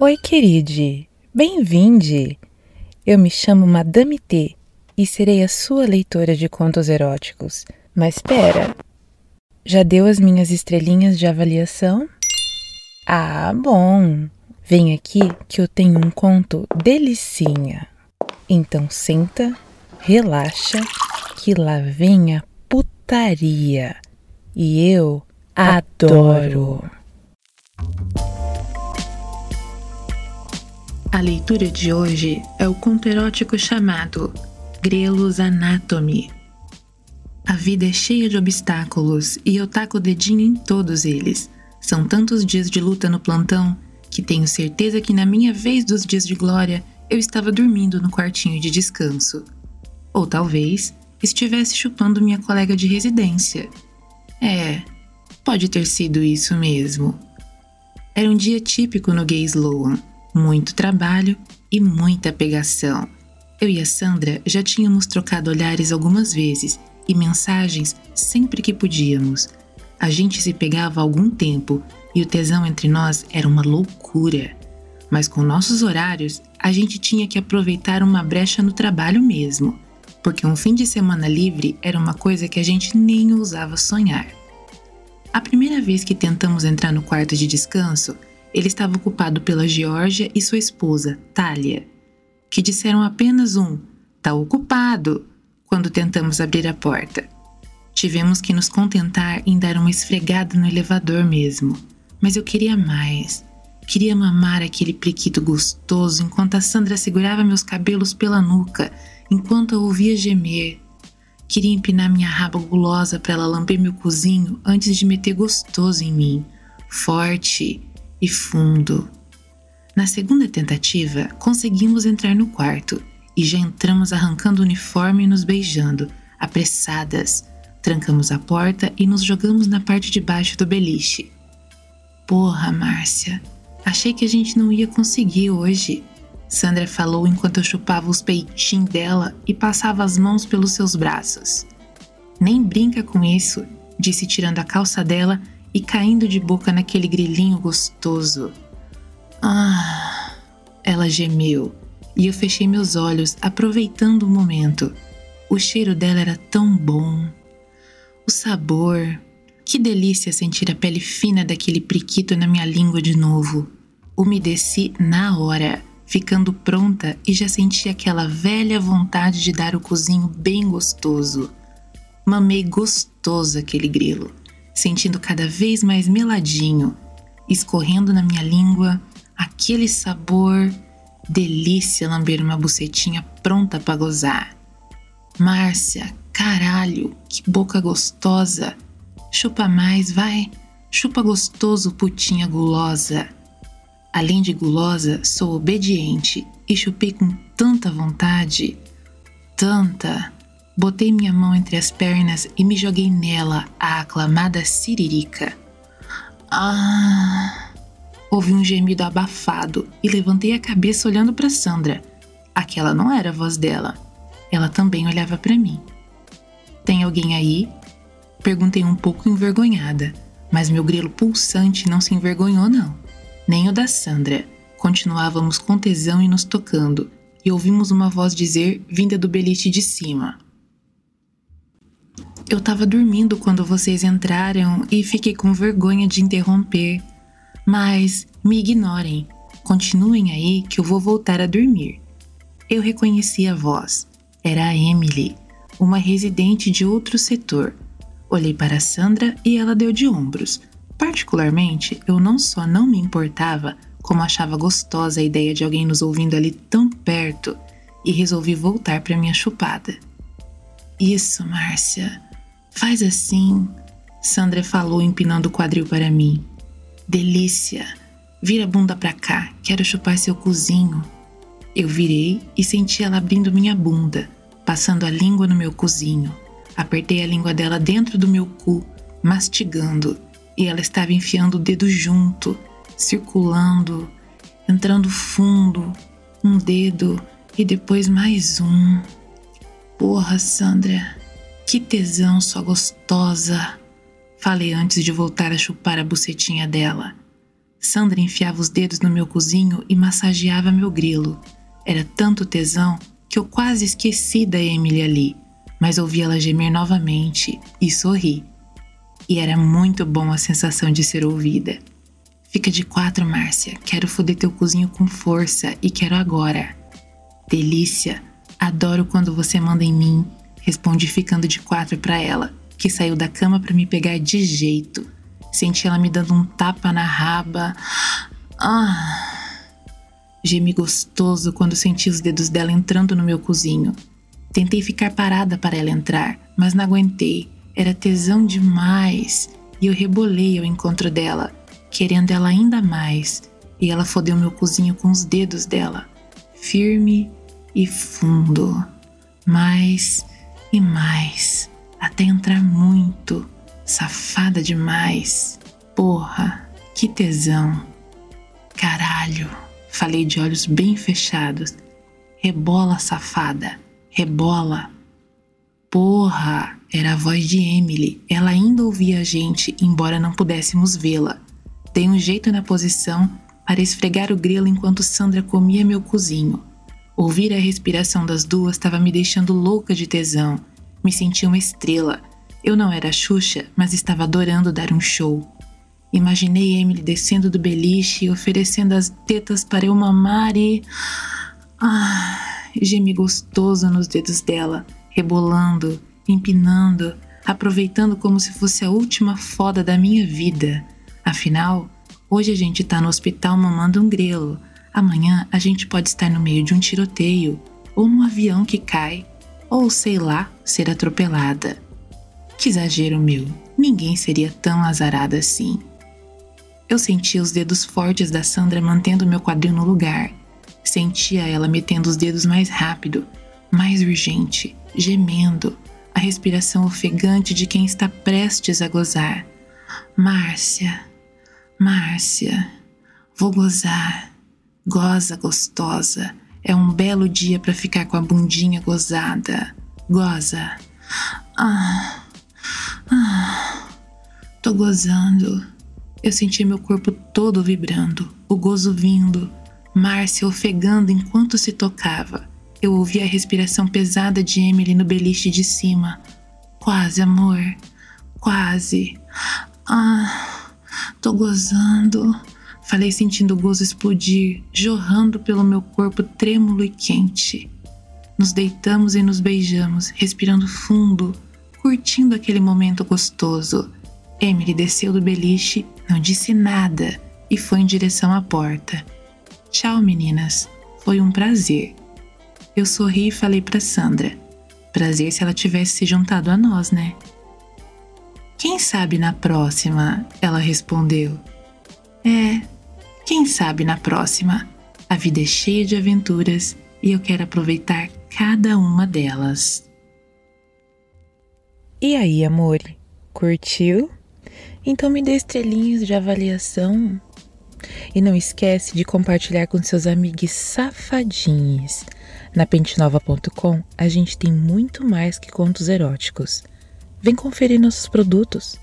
Oi, queride. Bem-vinde. Eu me chamo Madame T e serei a sua leitora de contos eróticos. Mas espera. Já deu as minhas estrelinhas de avaliação? Ah, bom. Vem aqui que eu tenho um conto delicinha. Então senta, relaxa, que lá vem a putaria. E eu adoro. A leitura de hoje é o conto erótico chamado Grelos Anatomy. A vida é cheia de obstáculos e eu taco o dedinho em todos eles. São tantos dias de luta no plantão que tenho certeza que na minha vez dos dias de glória eu estava dormindo no quartinho de descanso. Ou talvez estivesse chupando minha colega de residência. É, pode ter sido isso mesmo. Era um dia típico no Gay Sloan muito trabalho e muita pegação. Eu e a Sandra já tínhamos trocado olhares algumas vezes e mensagens sempre que podíamos. A gente se pegava há algum tempo e o tesão entre nós era uma loucura. Mas com nossos horários, a gente tinha que aproveitar uma brecha no trabalho mesmo, porque um fim de semana livre era uma coisa que a gente nem ousava sonhar. A primeira vez que tentamos entrar no quarto de descanso, ele estava ocupado pela Georgia e sua esposa, Talia, que disseram apenas um "tá ocupado" quando tentamos abrir a porta. Tivemos que nos contentar em dar uma esfregada no elevador mesmo, mas eu queria mais. Queria mamar aquele priquito gostoso enquanto a Sandra segurava meus cabelos pela nuca, enquanto eu ouvia gemer. Queria empinar minha raba gulosa para ela lamber meu cozinho antes de meter gostoso em mim, forte e fundo. Na segunda tentativa, conseguimos entrar no quarto e já entramos arrancando o uniforme e nos beijando, apressadas. Trancamos a porta e nos jogamos na parte de baixo do beliche. Porra, Márcia, achei que a gente não ia conseguir hoje. Sandra falou enquanto eu chupava os peitinhos dela e passava as mãos pelos seus braços. Nem brinca com isso, disse tirando a calça dela e caindo de boca naquele grilinho gostoso. Ah! Ela gemeu e eu fechei meus olhos, aproveitando o momento. O cheiro dela era tão bom. O sabor. Que delícia sentir a pele fina daquele priquito na minha língua de novo. Umedeci na hora, ficando pronta e já senti aquela velha vontade de dar o cozinho bem gostoso. Mamei gostoso aquele grilo sentindo cada vez mais meladinho, escorrendo na minha língua aquele sabor, delícia lamber uma bucetinha pronta para gozar. Márcia, caralho, que boca gostosa. Chupa mais, vai. Chupa gostoso, putinha gulosa. Além de gulosa, sou obediente e chupei com tanta vontade, tanta Botei minha mão entre as pernas e me joguei nela, a aclamada siririca. Ah! Ouvi um gemido abafado e levantei a cabeça olhando para Sandra. Aquela não era a voz dela. Ela também olhava para mim. Tem alguém aí? Perguntei um pouco envergonhada, mas meu grelo pulsante não se envergonhou, não. Nem o da Sandra. Continuávamos com tesão e nos tocando, e ouvimos uma voz dizer, vinda do beliche de cima: eu estava dormindo quando vocês entraram e fiquei com vergonha de interromper. Mas me ignorem. Continuem aí que eu vou voltar a dormir. Eu reconheci a voz. Era a Emily, uma residente de outro setor. Olhei para Sandra e ela deu de ombros. Particularmente, eu não só não me importava, como achava gostosa a ideia de alguém nos ouvindo ali tão perto e resolvi voltar para minha chupada. Isso, Márcia. Faz assim, Sandra falou empinando o quadril para mim. Delícia! Vira a bunda pra cá, quero chupar seu cozinho. Eu virei e senti ela abrindo minha bunda, passando a língua no meu cozinho. Apertei a língua dela dentro do meu cu, mastigando, e ela estava enfiando o dedo junto, circulando, entrando fundo, um dedo e depois mais um. Porra, Sandra, que tesão, sua gostosa! Falei antes de voltar a chupar a bucetinha dela. Sandra enfiava os dedos no meu cozinho e massageava meu grilo. Era tanto tesão que eu quase esqueci da Emily ali, mas ouvi ela gemer novamente e sorri. E era muito bom a sensação de ser ouvida. Fica de quatro, Márcia. Quero foder teu cozinho com força e quero agora. Delícia. Adoro quando você manda em mim. Respondi ficando de quatro para ela, que saiu da cama para me pegar de jeito. Senti ela me dando um tapa na raba. Ah! Gemi gostoso quando senti os dedos dela entrando no meu cozinho. Tentei ficar parada para ela entrar, mas não aguentei. Era tesão demais. E eu rebolei ao encontro dela, querendo ela ainda mais. E ela fodeu meu cozinho com os dedos dela, firme e fundo. Mais e mais, até entrar muito. Safada demais. Porra, que tesão. Caralho, falei de olhos bem fechados. Rebola, safada, rebola. Porra, era a voz de Emily. Ela ainda ouvia a gente, embora não pudéssemos vê-la. Dei um jeito na posição para esfregar o grelo enquanto Sandra comia meu cozinho. Ouvir a respiração das duas estava me deixando louca de tesão. Me senti uma estrela, eu não era Xuxa, mas estava adorando dar um show. Imaginei Emily descendo do beliche e oferecendo as tetas para eu mamar e. Ah, gemi gostoso nos dedos dela, rebolando, empinando, aproveitando como se fosse a última foda da minha vida. Afinal, hoje a gente tá no hospital mamando um grelo. Amanhã a gente pode estar no meio de um tiroteio, ou num avião que cai, ou sei lá, ser atropelada. Que exagero meu, ninguém seria tão azarado assim. Eu sentia os dedos fortes da Sandra mantendo meu quadril no lugar. Sentia ela metendo os dedos mais rápido, mais urgente, gemendo, a respiração ofegante de quem está prestes a gozar. Márcia, Márcia, vou gozar. Goza gostosa. É um belo dia para ficar com a bundinha gozada. Goza. Ah. Ah, tô gozando. Eu senti meu corpo todo vibrando, o gozo vindo, Márcia ofegando enquanto se tocava. Eu ouvi a respiração pesada de Emily no beliche de cima. Quase, amor. Quase. Ah, tô gozando. Falei sentindo o gozo explodir, jorrando pelo meu corpo trêmulo e quente. Nos deitamos e nos beijamos, respirando fundo, curtindo aquele momento gostoso. Emily desceu do beliche, não disse nada e foi em direção à porta. Tchau, meninas. Foi um prazer. Eu sorri e falei para Sandra. Prazer se ela tivesse se juntado a nós, né? Quem sabe na próxima? Ela respondeu. É, quem sabe na próxima? A vida é cheia de aventuras e eu quero aproveitar cada uma delas. E aí, amor? Curtiu? Então me dê estrelinhas de avaliação. E não esquece de compartilhar com seus amigos safadinhos. Na pentenova.com a gente tem muito mais que contos eróticos. Vem conferir nossos produtos.